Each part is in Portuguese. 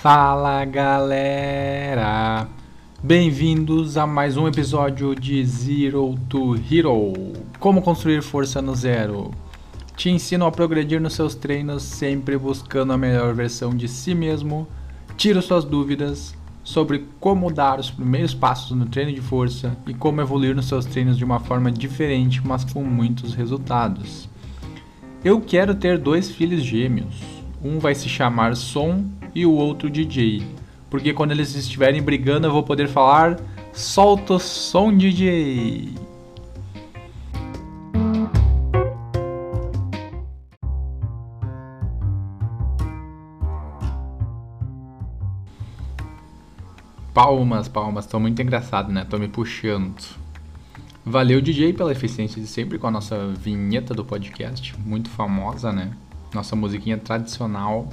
Fala galera! Bem-vindos a mais um episódio de Zero to Hero Como construir força no zero. Te ensino a progredir nos seus treinos, sempre buscando a melhor versão de si mesmo. Tiro suas dúvidas sobre como dar os primeiros passos no treino de força e como evoluir nos seus treinos de uma forma diferente, mas com muitos resultados. Eu quero ter dois filhos gêmeos. Um vai se chamar Som e o outro DJ. Porque quando eles estiverem brigando eu vou poder falar solta o som DJ. Palmas, palmas, tô muito engraçado, né? Tô me puxando. Valeu, DJ, pela eficiência de sempre com a nossa vinheta do podcast, muito famosa, né? Nossa musiquinha tradicional.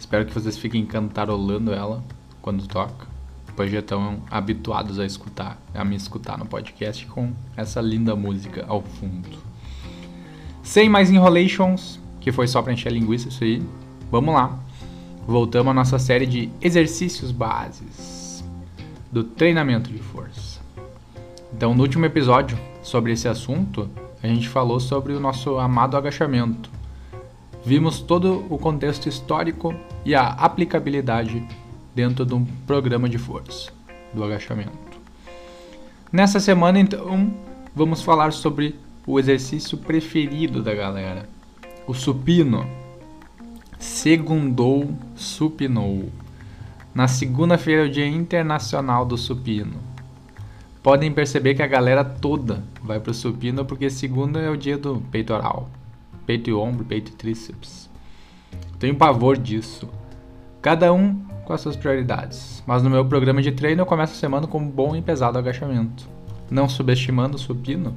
Espero que vocês fiquem cantarolando ela quando toca, pois já estão habituados a escutar, a me escutar no podcast com essa linda música ao fundo. Sem mais enrolations, que foi só para encher a linguiça isso aí. Vamos lá. Voltamos à nossa série de exercícios bases do treinamento de força. Então, no último episódio sobre esse assunto, a gente falou sobre o nosso amado agachamento. Vimos todo o contexto histórico e a aplicabilidade dentro de um programa de força do agachamento. Nessa semana, então, vamos falar sobre o exercício preferido da galera, o supino. Segundou, supinou. Na segunda-feira é o Dia Internacional do Supino. Podem perceber que a galera toda vai para o supino porque segunda é o dia do peitoral. Peito e ombro, peito e tríceps. Tenho pavor disso. Cada um com as suas prioridades. Mas no meu programa de treino eu começo a semana com um bom e pesado agachamento. Não subestimando o supino,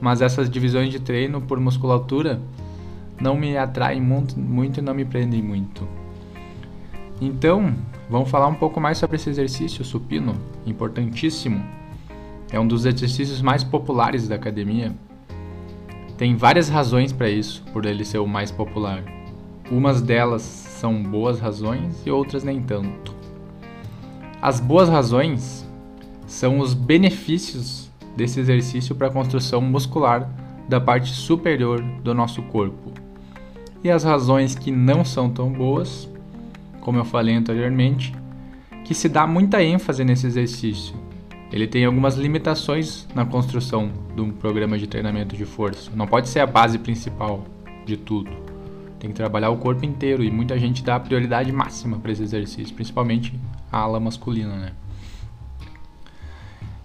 mas essas divisões de treino por musculatura não me atraem muito, muito e não me prendem muito. Então, vamos falar um pouco mais sobre esse exercício supino, importantíssimo. É um dos exercícios mais populares da academia. Tem várias razões para isso, por ele ser o mais popular. Umas delas são boas razões e outras nem tanto. As boas razões são os benefícios desse exercício para a construção muscular da parte superior do nosso corpo. E as razões que não são tão boas, como eu falei anteriormente, que se dá muita ênfase nesse exercício. Ele tem algumas limitações na construção de um programa de treinamento de força. Não pode ser a base principal de tudo. Tem que trabalhar o corpo inteiro e muita gente dá prioridade máxima para esse exercício, principalmente a ala masculina, né?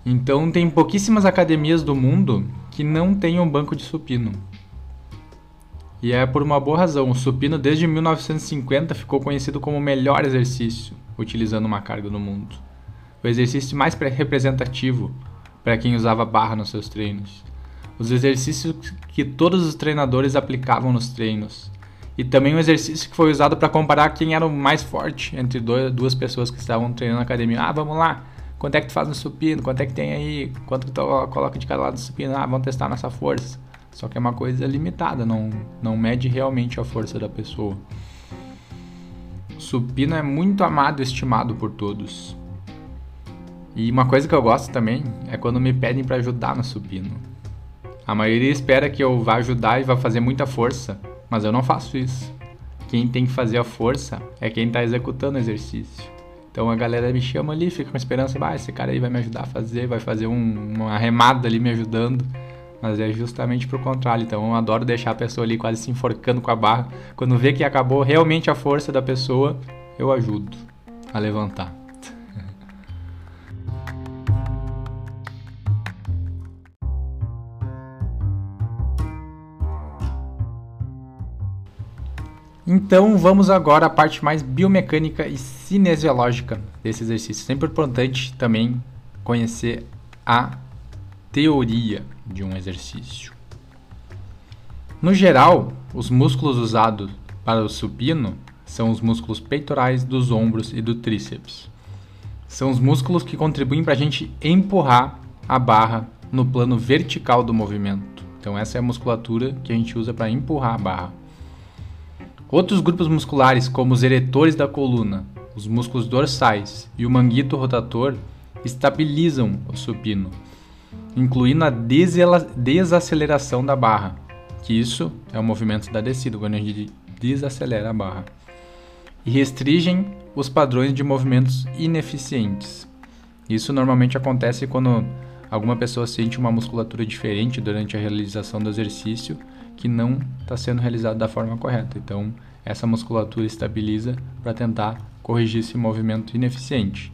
Então tem pouquíssimas academias do mundo que não um banco de supino. E é por uma boa razão. O supino desde 1950 ficou conhecido como o melhor exercício utilizando uma carga no mundo. O exercício mais representativo para quem usava barra nos seus treinos. Os exercícios que todos os treinadores aplicavam nos treinos e também um exercício que foi usado para comparar quem era o mais forte entre duas pessoas que estavam treinando na academia. Ah, vamos lá, quanto é que tu faz no supino? Quanto é que tem aí? Quanto que tu coloca de cada lado do supino? Ah, vamos testar nossa força. Só que é uma coisa limitada, não, não mede realmente a força da pessoa. Supino é muito amado e estimado por todos. E uma coisa que eu gosto também é quando me pedem para ajudar no supino. A maioria espera que eu vá ajudar e vá fazer muita força, mas eu não faço isso. Quem tem que fazer a força é quem está executando o exercício. Então a galera me chama ali, fica com esperança, ah, esse cara aí vai me ajudar a fazer, vai fazer um, uma remada ali me ajudando. Mas é justamente pro contrário. Então eu adoro deixar a pessoa ali quase se enforcando com a barra. Quando vê que acabou realmente a força da pessoa, eu ajudo a levantar. Então vamos agora à parte mais biomecânica e cinesiológica desse exercício. Sempre importante também conhecer a teoria de um exercício. No geral, os músculos usados para o supino são os músculos peitorais dos ombros e do tríceps. São os músculos que contribuem para a gente empurrar a barra no plano vertical do movimento. Então essa é a musculatura que a gente usa para empurrar a barra. Outros grupos musculares, como os eretores da coluna, os músculos dorsais e o manguito rotator estabilizam o supino, incluindo a desaceleração da barra, que isso é o movimento da descida, quando a gente desacelera a barra, e restringem os padrões de movimentos ineficientes. Isso normalmente acontece quando alguma pessoa sente uma musculatura diferente durante a realização do exercício que não está sendo realizado da forma correta. Então, essa musculatura estabiliza para tentar corrigir esse movimento ineficiente.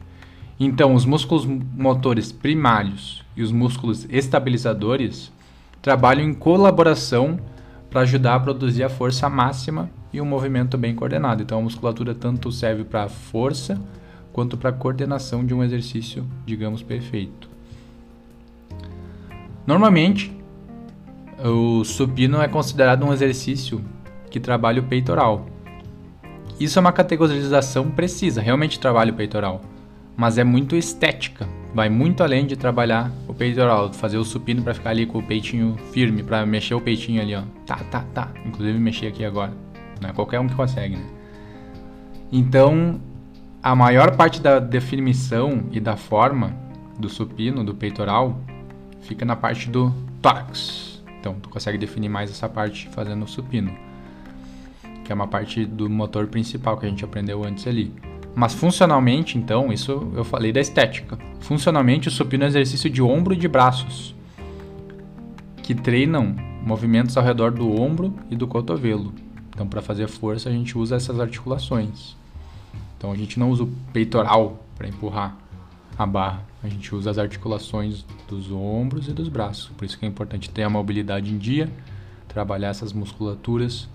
Então, os músculos motores primários e os músculos estabilizadores trabalham em colaboração para ajudar a produzir a força máxima e um movimento bem coordenado. Então, a musculatura tanto serve para força quanto para coordenação de um exercício, digamos, perfeito. Normalmente, o supino é considerado um exercício que trabalha o peitoral. Isso é uma categorização precisa, realmente trabalha o peitoral, mas é muito estética, vai muito além de trabalhar o peitoral, fazer o supino para ficar ali com o peitinho firme, para mexer o peitinho ali, ó. Tá, tá, tá. Inclusive mexer aqui agora. Não é qualquer um que consegue, né? Então, a maior parte da definição e da forma do supino, do peitoral, fica na parte do tórax. Então, tu consegue definir mais essa parte fazendo o supino, que é uma parte do motor principal que a gente aprendeu antes ali. Mas funcionalmente, então, isso eu falei da estética. Funcionalmente, o supino é um exercício de ombro e de braços, que treinam movimentos ao redor do ombro e do cotovelo. Então, para fazer força, a gente usa essas articulações. Então, a gente não usa o peitoral para empurrar a barra. A gente usa as articulações dos ombros e dos braços. Por isso que é importante ter a mobilidade em dia, trabalhar essas musculaturas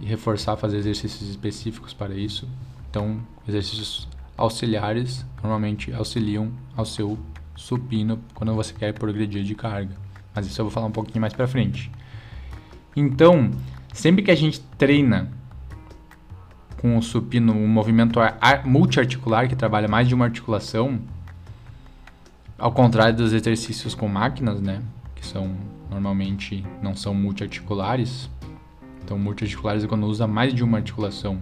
e reforçar, fazer exercícios específicos para isso. Então, exercícios auxiliares normalmente auxiliam ao seu supino quando você quer progredir de carga. Mas isso eu vou falar um pouquinho mais para frente. Então, Sempre que a gente treina com o supino, um movimento multiarticular que trabalha mais de uma articulação, ao contrário dos exercícios com máquinas, né, que são normalmente não são multiarticulares. Então, multiarticulares é quando usa mais de uma articulação.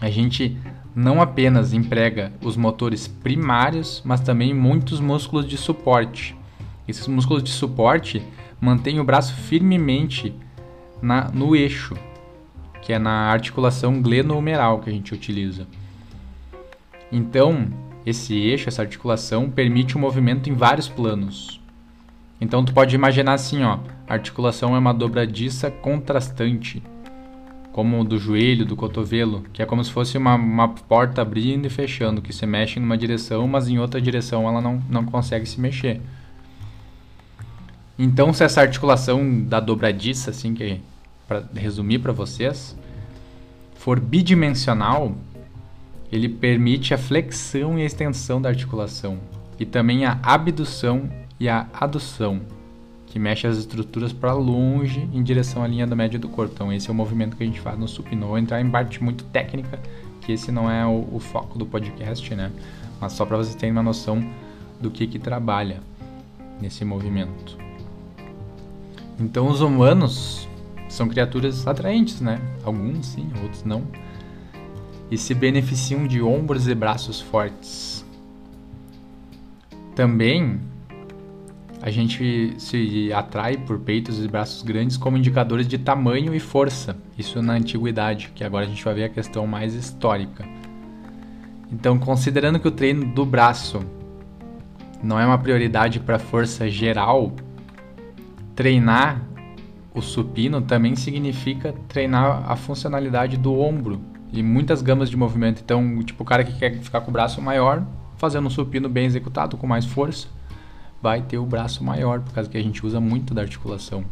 A gente não apenas emprega os motores primários, mas também muitos músculos de suporte. Esses músculos de suporte mantêm o braço firmemente na, no eixo, que é na articulação glenohumeral que a gente utiliza. Então, esse eixo, essa articulação, permite o um movimento em vários planos. Então, tu pode imaginar assim, ó, a articulação é uma dobradiça contrastante, como do joelho, do cotovelo, que é como se fosse uma, uma porta abrindo e fechando, que se mexe em uma direção, mas em outra direção ela não, não consegue se mexer. Então, se essa articulação da dobradiça, assim, que para resumir para vocês, for bidimensional, ele permite a flexão e a extensão da articulação e também a abdução e a adução, que mexe as estruturas para longe em direção à linha da média do corpo. Então, esse é o movimento que a gente faz no supino. Vou entrar em parte muito técnica, que esse não é o, o foco do podcast, né? Mas só para vocês terem uma noção do que que trabalha nesse movimento. Então os humanos são criaturas atraentes, né? Alguns sim, outros não. E se beneficiam de ombros e braços fortes. Também a gente se atrai por peitos e braços grandes como indicadores de tamanho e força. Isso na antiguidade, que agora a gente vai ver a questão mais histórica. Então, considerando que o treino do braço não é uma prioridade para força geral, treinar o supino também significa treinar a funcionalidade do ombro e muitas gamas de movimento. Então, tipo, o cara que quer ficar com o braço maior, fazendo um supino bem executado, com mais força, vai ter o braço maior, por causa que a gente usa muito da articulação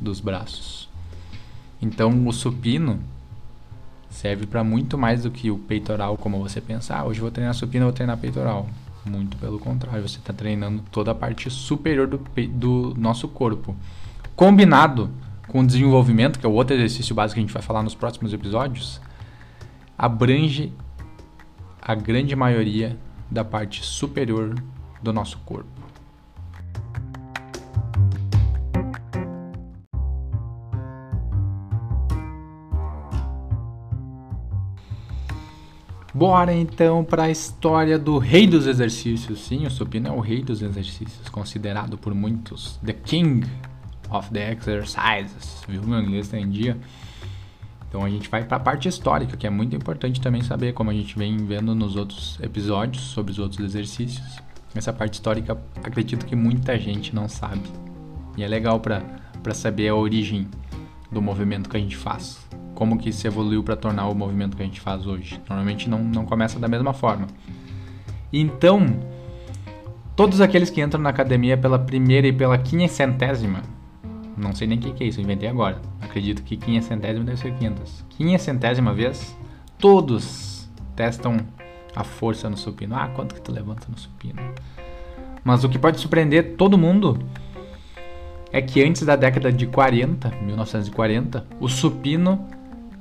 dos braços. Então, o supino serve para muito mais do que o peitoral, como você pensar, ah, hoje vou treinar supino, vou treinar peitoral. Muito pelo contrário, você está treinando toda a parte superior do, do nosso corpo. Combinado com o desenvolvimento, que é o outro exercício básico que a gente vai falar nos próximos episódios, abrange a grande maioria da parte superior do nosso corpo. Bora então para a história do rei dos exercícios. Sim, o supino é o rei dos exercícios, considerado por muitos the king of the exercises. Viu? Meu inglês está em dia. Então a gente vai para a parte histórica, que é muito importante também saber, como a gente vem vendo nos outros episódios sobre os outros exercícios. Essa parte histórica, acredito que muita gente não sabe. E é legal para saber a origem do movimento que a gente faz como que se evoluiu para tornar o movimento que a gente faz hoje. Normalmente não, não começa da mesma forma. Então, todos aqueles que entram na academia pela primeira e pela quinhecentésima, não sei nem o que, que é isso, inventei agora. Acredito que quinhecentésima deve ser quinhentas. Quinhecentésima vez, todos testam a força no supino. Ah, quanto que tu levanta no supino? Mas o que pode surpreender todo mundo é que antes da década de 40, 1940, o supino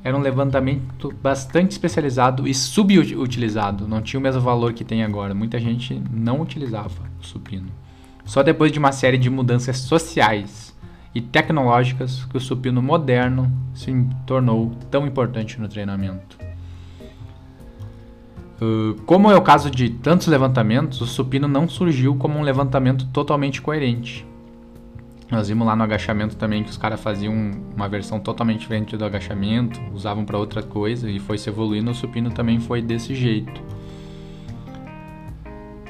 era um levantamento bastante especializado e subutilizado, não tinha o mesmo valor que tem agora. Muita gente não utilizava o supino. Só depois de uma série de mudanças sociais e tecnológicas que o supino moderno se tornou tão importante no treinamento. Uh, como é o caso de tantos levantamentos, o supino não surgiu como um levantamento totalmente coerente. Nós vimos lá no agachamento também que os caras faziam uma versão totalmente diferente do agachamento, usavam para outra coisa e foi se evoluindo. O supino também foi desse jeito.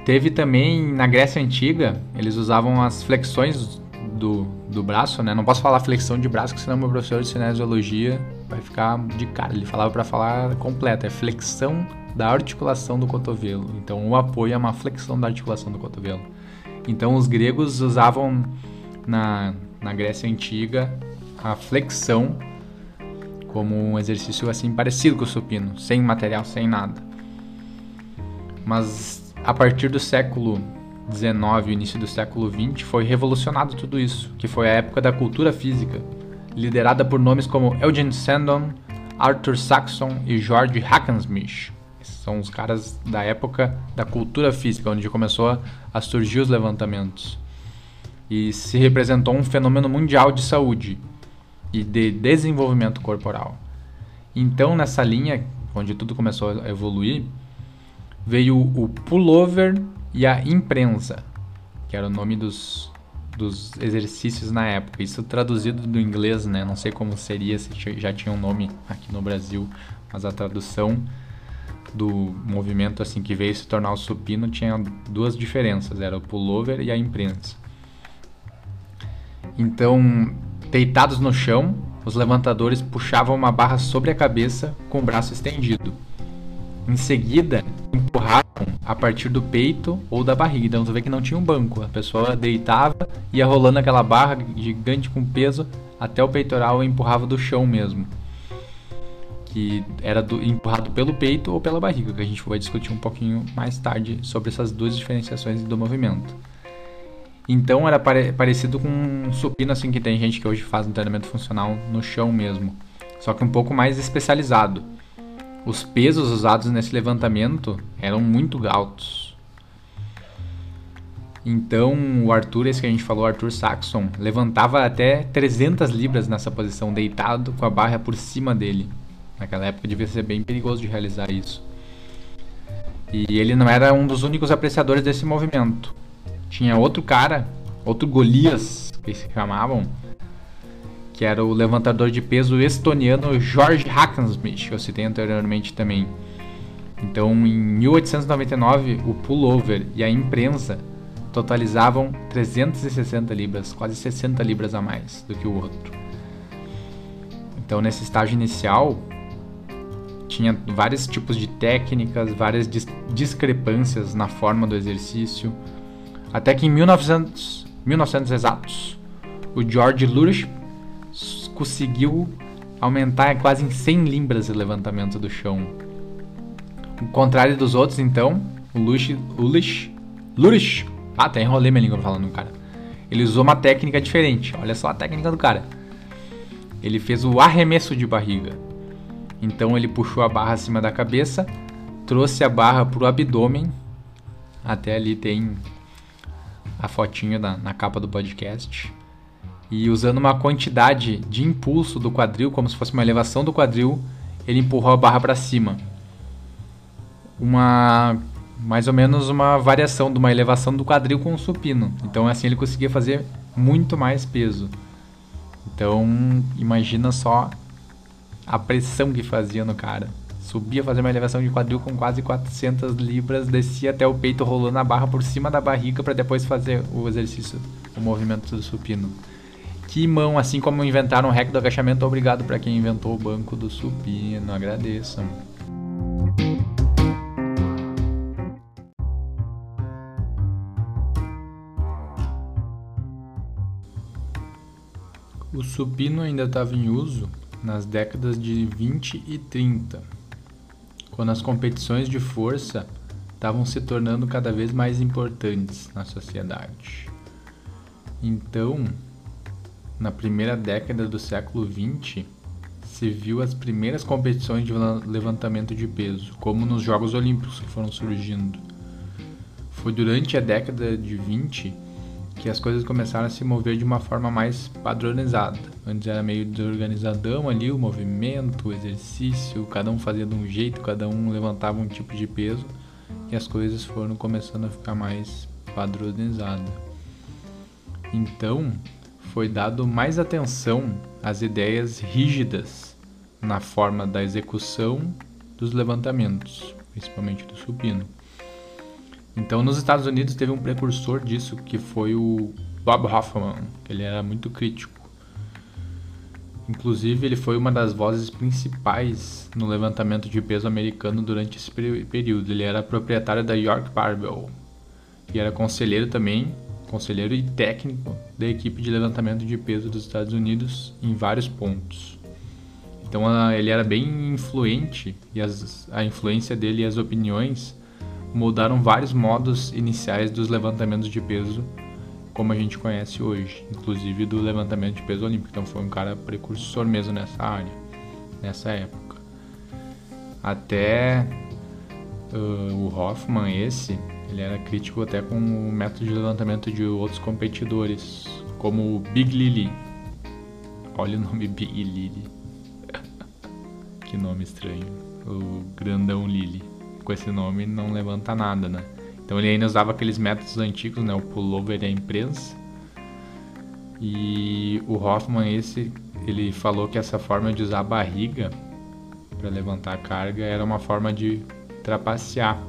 Teve também na Grécia Antiga, eles usavam as flexões do, do braço, né? Não posso falar flexão de braço, porque senão meu professor de cinesiologia vai ficar de cara. Ele falava para falar completo, é flexão da articulação do cotovelo. Então o apoio é uma flexão da articulação do cotovelo. Então os gregos usavam na, na Grécia Antiga a flexão como um exercício assim parecido com o supino, sem material, sem nada. Mas a partir do século 19 início do século 20 foi revolucionado tudo isso, que foi a época da cultura física, liderada por nomes como Eugene Sandon, Arthur Saxon e George Hackenschmidt. São os caras da época da cultura física, onde começou a surgir os levantamentos e se representou um fenômeno mundial de saúde e de desenvolvimento corporal. Então, nessa linha, onde tudo começou a evoluir, veio o pullover e a imprensa, que era o nome dos, dos exercícios na época. Isso traduzido do inglês, né? Não sei como seria se já tinha um nome aqui no Brasil, mas a tradução do movimento assim que veio se tornar o supino tinha duas diferenças, era o pullover e a imprensa. Então, deitados no chão, os levantadores puxavam uma barra sobre a cabeça com o braço estendido. Em seguida, empurravam a partir do peito ou da barriga. Então você vê que não tinha um banco. A pessoa deitava, ia rolando aquela barra gigante com peso até o peitoral e empurrava do chão mesmo. Que era do, empurrado pelo peito ou pela barriga, que a gente vai discutir um pouquinho mais tarde sobre essas duas diferenciações do movimento. Então era pare parecido com um supino assim que tem gente que hoje faz um treinamento funcional no chão mesmo, só que um pouco mais especializado. Os pesos usados nesse levantamento eram muito altos. Então o Arthur, esse que a gente falou, Arthur Saxon, levantava até 300 libras nessa posição, deitado com a barra por cima dele. Naquela época devia ser bem perigoso de realizar isso. E ele não era um dos únicos apreciadores desse movimento tinha outro cara, outro Golias, que se chamavam, que era o levantador de peso estoniano George Hackenschmidt, que eu citei anteriormente também. Então, em 1899, o pullover e a imprensa totalizavam 360 libras, quase 60 libras a mais do que o outro. Então, nesse estágio inicial, tinha vários tipos de técnicas, várias discrepâncias na forma do exercício. Até que em 1900, 1900 exatos, o George Lurish conseguiu aumentar quase em 100 libras o levantamento do chão. Ao contrário dos outros, então, o Lurish, Lurish, Lurish ah, até enrolei minha língua falando do cara. Ele usou uma técnica diferente. Olha só a técnica do cara. Ele fez o arremesso de barriga. Então ele puxou a barra acima da cabeça, trouxe a barra para o abdômen. Até ali tem a fotinho na, na capa do podcast. E usando uma quantidade de impulso do quadril, como se fosse uma elevação do quadril, ele empurrou a barra para cima. uma mais ou menos uma variação de uma elevação do quadril com o supino. Então assim ele conseguia fazer muito mais peso. Então imagina só a pressão que fazia no cara. Subia fazer uma elevação de quadril com quase 400 libras, descia até o peito rolando a barra por cima da barriga para depois fazer o exercício, o movimento do supino. Que mão, assim como inventaram o hack do agachamento, obrigado para quem inventou o banco do supino, agradeço. O supino ainda estava em uso nas décadas de 20 e 30, quando as competições de força estavam se tornando cada vez mais importantes na sociedade. Então, na primeira década do século 20, se viu as primeiras competições de levantamento de peso, como nos Jogos Olímpicos que foram surgindo. Foi durante a década de 20 que as coisas começaram a se mover de uma forma mais padronizada. Antes era meio desorganizadão ali o movimento, o exercício, cada um fazia de um jeito, cada um levantava um tipo de peso e as coisas foram começando a ficar mais padronizadas. Então, foi dado mais atenção às ideias rígidas na forma da execução dos levantamentos, principalmente do supino. Então, nos Estados Unidos teve um precursor disso que foi o Bob Hoffman, que ele era muito crítico. Inclusive, ele foi uma das vozes principais no levantamento de peso americano durante esse período. Ele era proprietário da York Barbell e era conselheiro também, conselheiro e técnico da equipe de levantamento de peso dos Estados Unidos em vários pontos. Então, ele era bem influente e as, a influência dele e as opiniões mudaram vários modos iniciais dos levantamentos de peso como a gente conhece hoje, inclusive do levantamento de peso olímpico. Então foi um cara precursor mesmo nessa área, nessa época. Até uh, o Hoffman esse, ele era crítico até com o método de levantamento de outros competidores, como o Big Lily. Olha o nome Big Lily. que nome estranho. O grandão Lily com esse nome não levanta nada, né? Então ele ainda usava aqueles métodos antigos, né? O pullover e a imprensa. E o Hoffman esse, ele falou que essa forma de usar a barriga para levantar a carga era uma forma de trapacear.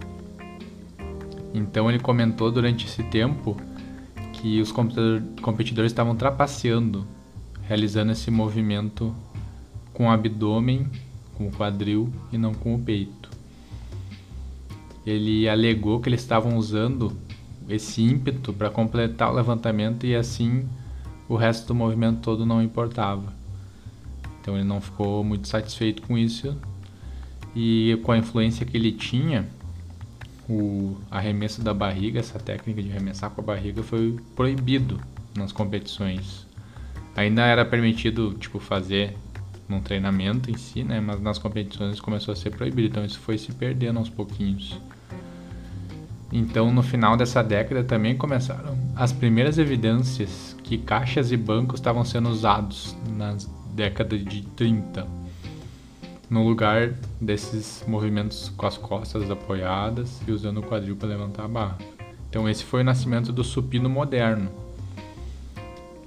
Então ele comentou durante esse tempo que os competidores estavam trapaceando, realizando esse movimento com o abdômen, com o quadril e não com o peito ele alegou que eles estavam usando esse ímpeto para completar o levantamento e assim o resto do movimento todo não importava. Então ele não ficou muito satisfeito com isso e com a influência que ele tinha, o arremesso da barriga, essa técnica de arremessar com a barriga foi proibido nas competições. Ainda era permitido tipo fazer num treinamento em si, né, mas nas competições começou a ser proibido, então isso foi se perdendo aos pouquinhos. Então, no final dessa década também começaram as primeiras evidências que caixas e bancos estavam sendo usados na década de 30, no lugar desses movimentos com as costas apoiadas e usando o quadril para levantar a barra. Então, esse foi o nascimento do supino moderno.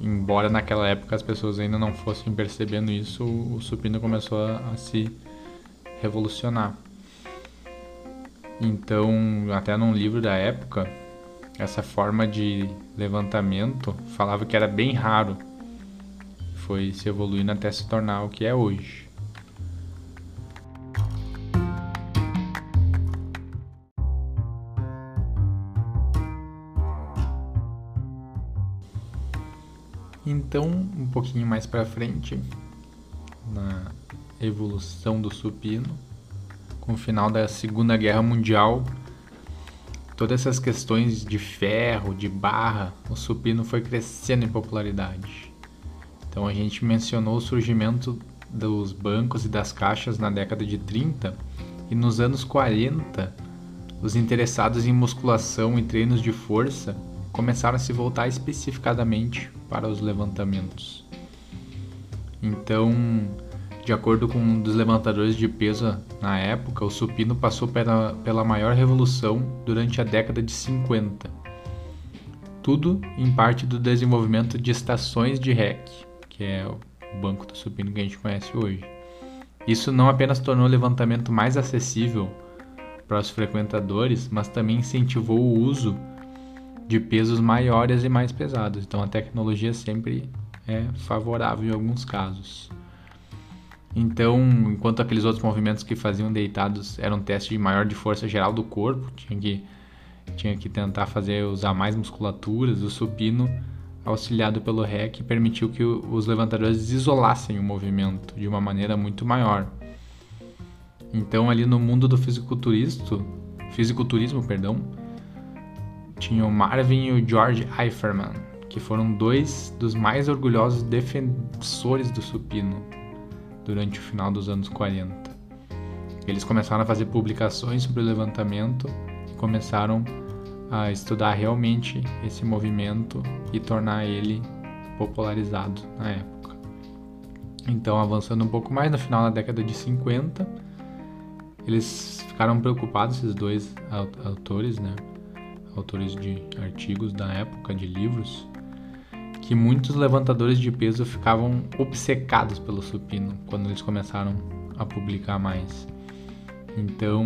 Embora naquela época as pessoas ainda não fossem percebendo isso, o supino começou a, a se revolucionar. Então, até num livro da época, essa forma de levantamento falava que era bem raro. Foi se evoluindo até se tornar o que é hoje. Então, um pouquinho mais para frente, na evolução do supino, com o final da Segunda Guerra Mundial, todas essas questões de ferro, de barra, o supino foi crescendo em popularidade. Então a gente mencionou o surgimento dos bancos e das caixas na década de 30 e nos anos 40, os interessados em musculação e treinos de força começaram a se voltar especificadamente para os levantamentos. Então, De acordo com um dos levantadores de peso na época, o supino passou pela, pela maior revolução durante a década de 50. Tudo em parte do desenvolvimento de estações de REC, que é o banco do supino que a gente conhece hoje. Isso não apenas tornou o levantamento mais acessível para os frequentadores, mas também incentivou o uso de pesos maiores e mais pesados. Então a tecnologia sempre é favorável em alguns casos. Então, enquanto aqueles outros movimentos que faziam deitados eram testes de maior de força geral do corpo, tinha que, tinha que tentar fazer usar mais musculaturas, o supino, auxiliado pelo REC, permitiu que os levantadores isolassem o movimento de uma maneira muito maior. Então, ali no mundo do fisiculturismo, fisiculturismo, perdão, tinha o Marvin e o George Eiferman, que foram dois dos mais orgulhosos defensores do supino durante o final dos anos 40. Eles começaram a fazer publicações sobre o levantamento e começaram a estudar realmente esse movimento e tornar ele popularizado na época. Então, avançando um pouco mais, no final da década de 50, eles ficaram preocupados, esses dois autores, né? Autores de artigos da época, de livros, que muitos levantadores de peso ficavam obcecados pelo supino quando eles começaram a publicar mais. Então,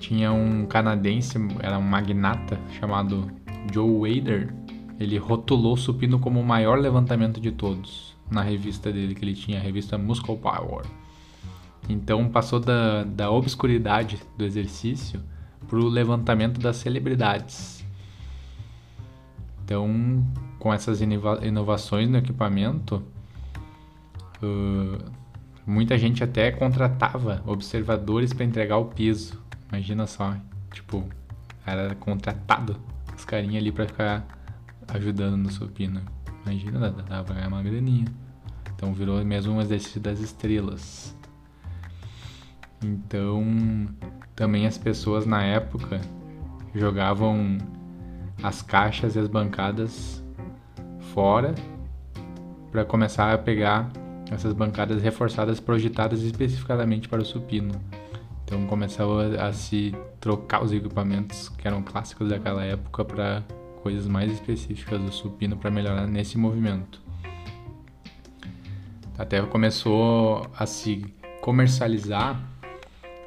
tinha um canadense, era um magnata chamado Joe Wader, ele rotulou o supino como o maior levantamento de todos na revista dele que ele tinha, a revista Muscle Power. Então passou da, da obscuridade do exercício para o levantamento das celebridades. Então, com essas inovações no equipamento, uh, muita gente até contratava observadores para entregar o peso. Imagina só, tipo, era contratado os carinha ali para ficar ajudando no supino. Imagina, dava pra ganhar uma graninha. Então virou mesmo um exercício das estrelas. Então, também as pessoas na época jogavam as caixas e as bancadas fora para começar a pegar essas bancadas reforçadas projetadas especificadamente para o supino. Então começou a, a se trocar os equipamentos que eram clássicos daquela época para coisas mais específicas do supino para melhorar nesse movimento. Até começou a se comercializar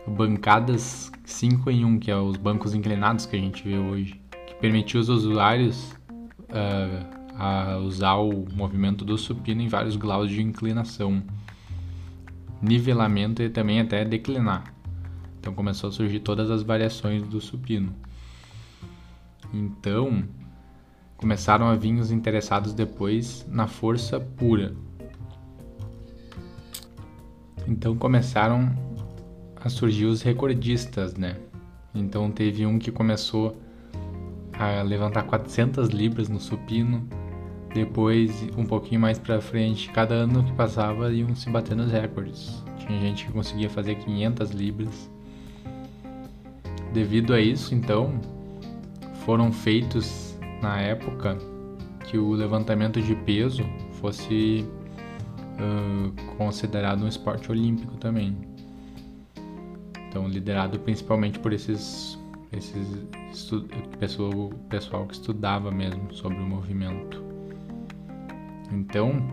bancadas 5 em 1, que é os bancos inclinados que a gente vê hoje, que permitiu os usuários uh, usar o movimento do supino em vários graus de inclinação, nivelamento e também até declinar. Então começou a surgir todas as variações do supino. Então começaram a vir os interessados depois na força pura. Então começaram a surgir os recordistas, né? Então teve um que começou a levantar 400 libras no supino. Depois, um pouquinho mais para frente, cada ano que passava iam se batendo os recordes. Tinha gente que conseguia fazer 500 libras. Devido a isso, então, foram feitos na época que o levantamento de peso fosse uh, considerado um esporte olímpico também. Então, liderado principalmente por esses, esses pessoal, pessoal que estudava mesmo sobre o movimento. Então,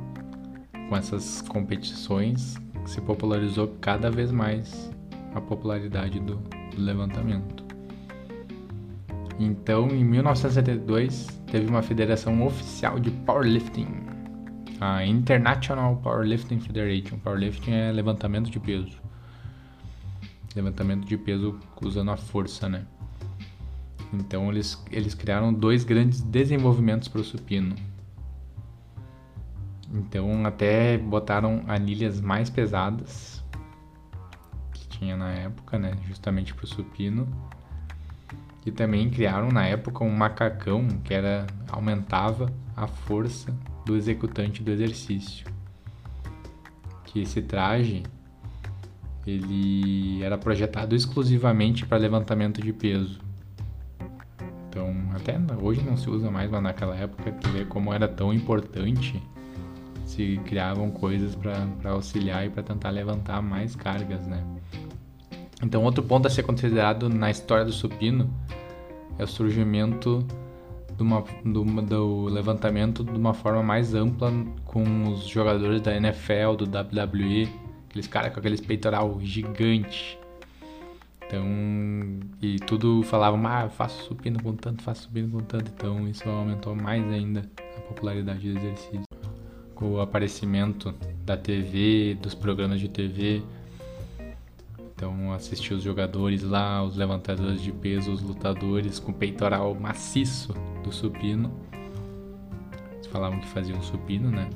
com essas competições, se popularizou cada vez mais a popularidade do, do levantamento. Então, em 1972, teve uma federação oficial de powerlifting, a International Powerlifting Federation. Powerlifting é levantamento de peso levantamento de peso usando a força, né? Então eles, eles criaram dois grandes desenvolvimentos para o supino. Então até botaram anilhas mais pesadas que tinha na época, né? Justamente para o supino. E também criaram na época um macacão que era aumentava a força do executante do exercício. Que esse traje ele era projetado exclusivamente para levantamento de peso. Então, até hoje não se usa mais, mas naquela época tu vê como era tão importante se criavam coisas para auxiliar e para tentar levantar mais cargas, né? Então, outro ponto a ser considerado na história do supino é o surgimento uma, do levantamento de uma forma mais ampla com os jogadores da NFL, do WWE, aqueles caras com aqueles peitoral gigante. Então, e tudo falavam, ah, faço supino com tanto, faço supino com tanto. Então, isso aumentou mais ainda a popularidade do exercício. Com o aparecimento da TV, dos programas de TV, então assistir os jogadores lá, os levantadores de peso, os lutadores com peitoral maciço do supino. Eles falavam que faziam supino, né?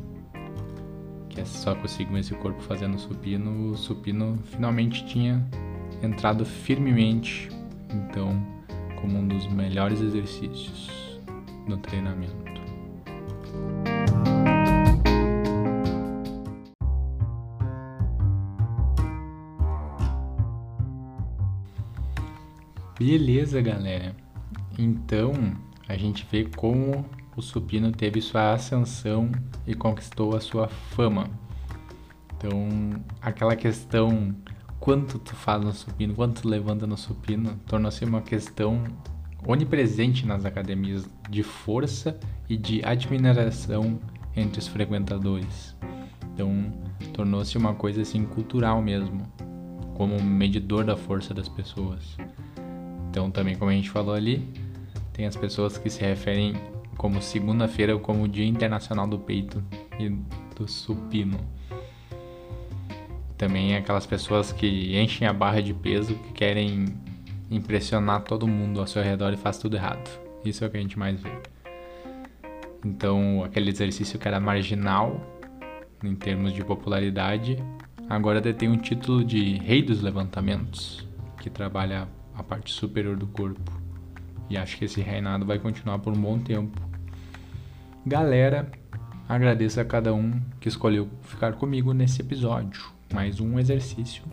Que é só conseguiam esse corpo fazendo supino. O supino finalmente tinha entrado firmemente, então, como um dos melhores exercícios no treinamento. Beleza, galera. Então, a gente vê como o supino teve sua ascensão e conquistou a sua fama. Então, aquela questão quanto tu faz no supino, quanto tu levanta no supino, tornou-se uma questão onipresente nas academias de força e de admiração entre os frequentadores. Então, tornou-se uma coisa assim cultural mesmo, como medidor da força das pessoas. Então, também, como a gente falou ali, tem as pessoas que se referem como segunda-feira como Dia Internacional do Peito e do Supino. Também aquelas pessoas que enchem a barra de peso, que querem impressionar todo mundo ao seu redor e faz tudo errado. Isso é o que a gente mais vê. Então, aquele exercício que era marginal em termos de popularidade, agora detém um título de Rei dos Levantamentos, que trabalha a parte superior do corpo. E acho que esse reinado vai continuar por um bom tempo. Galera, agradeço a cada um que escolheu ficar comigo nesse episódio. Mais um exercício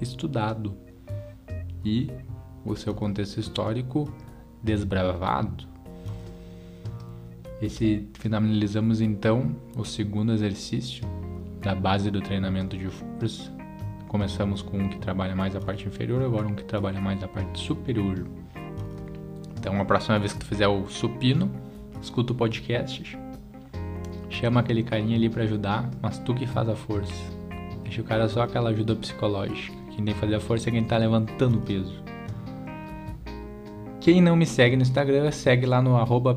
estudado e o seu contexto histórico desbravado. Esse finalizamos então o segundo exercício da base do treinamento de força Começamos com um que trabalha mais a parte inferior, agora um que trabalha mais a parte superior. Então, a próxima vez que tu fizer o supino, escuta o podcast, chama aquele carinha ali para ajudar, mas tu que faz a força. Deixa o cara só aquela ajuda psicológica. Quem tem que fazer a força é quem tá levantando o peso. Quem não me segue no Instagram, segue lá no arroba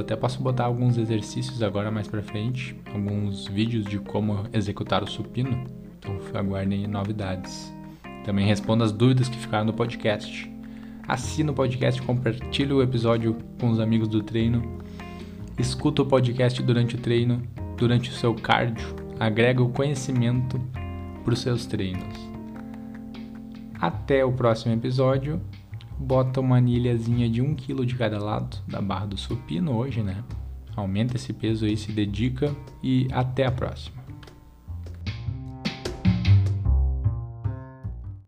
Até posso botar alguns exercícios agora mais pra frente, alguns vídeos de como executar o supino. Então aguardem novidades. Também responda as dúvidas que ficaram no podcast. Assina o podcast, compartilhe o episódio com os amigos do treino. Escuta o podcast durante o treino, durante o seu cardio. Agrega o conhecimento para os seus treinos. Até o próximo episódio. Bota uma anilhazinha de 1 kg de cada lado da barra do supino hoje, né? Aumenta esse peso aí, se dedica e até a próxima.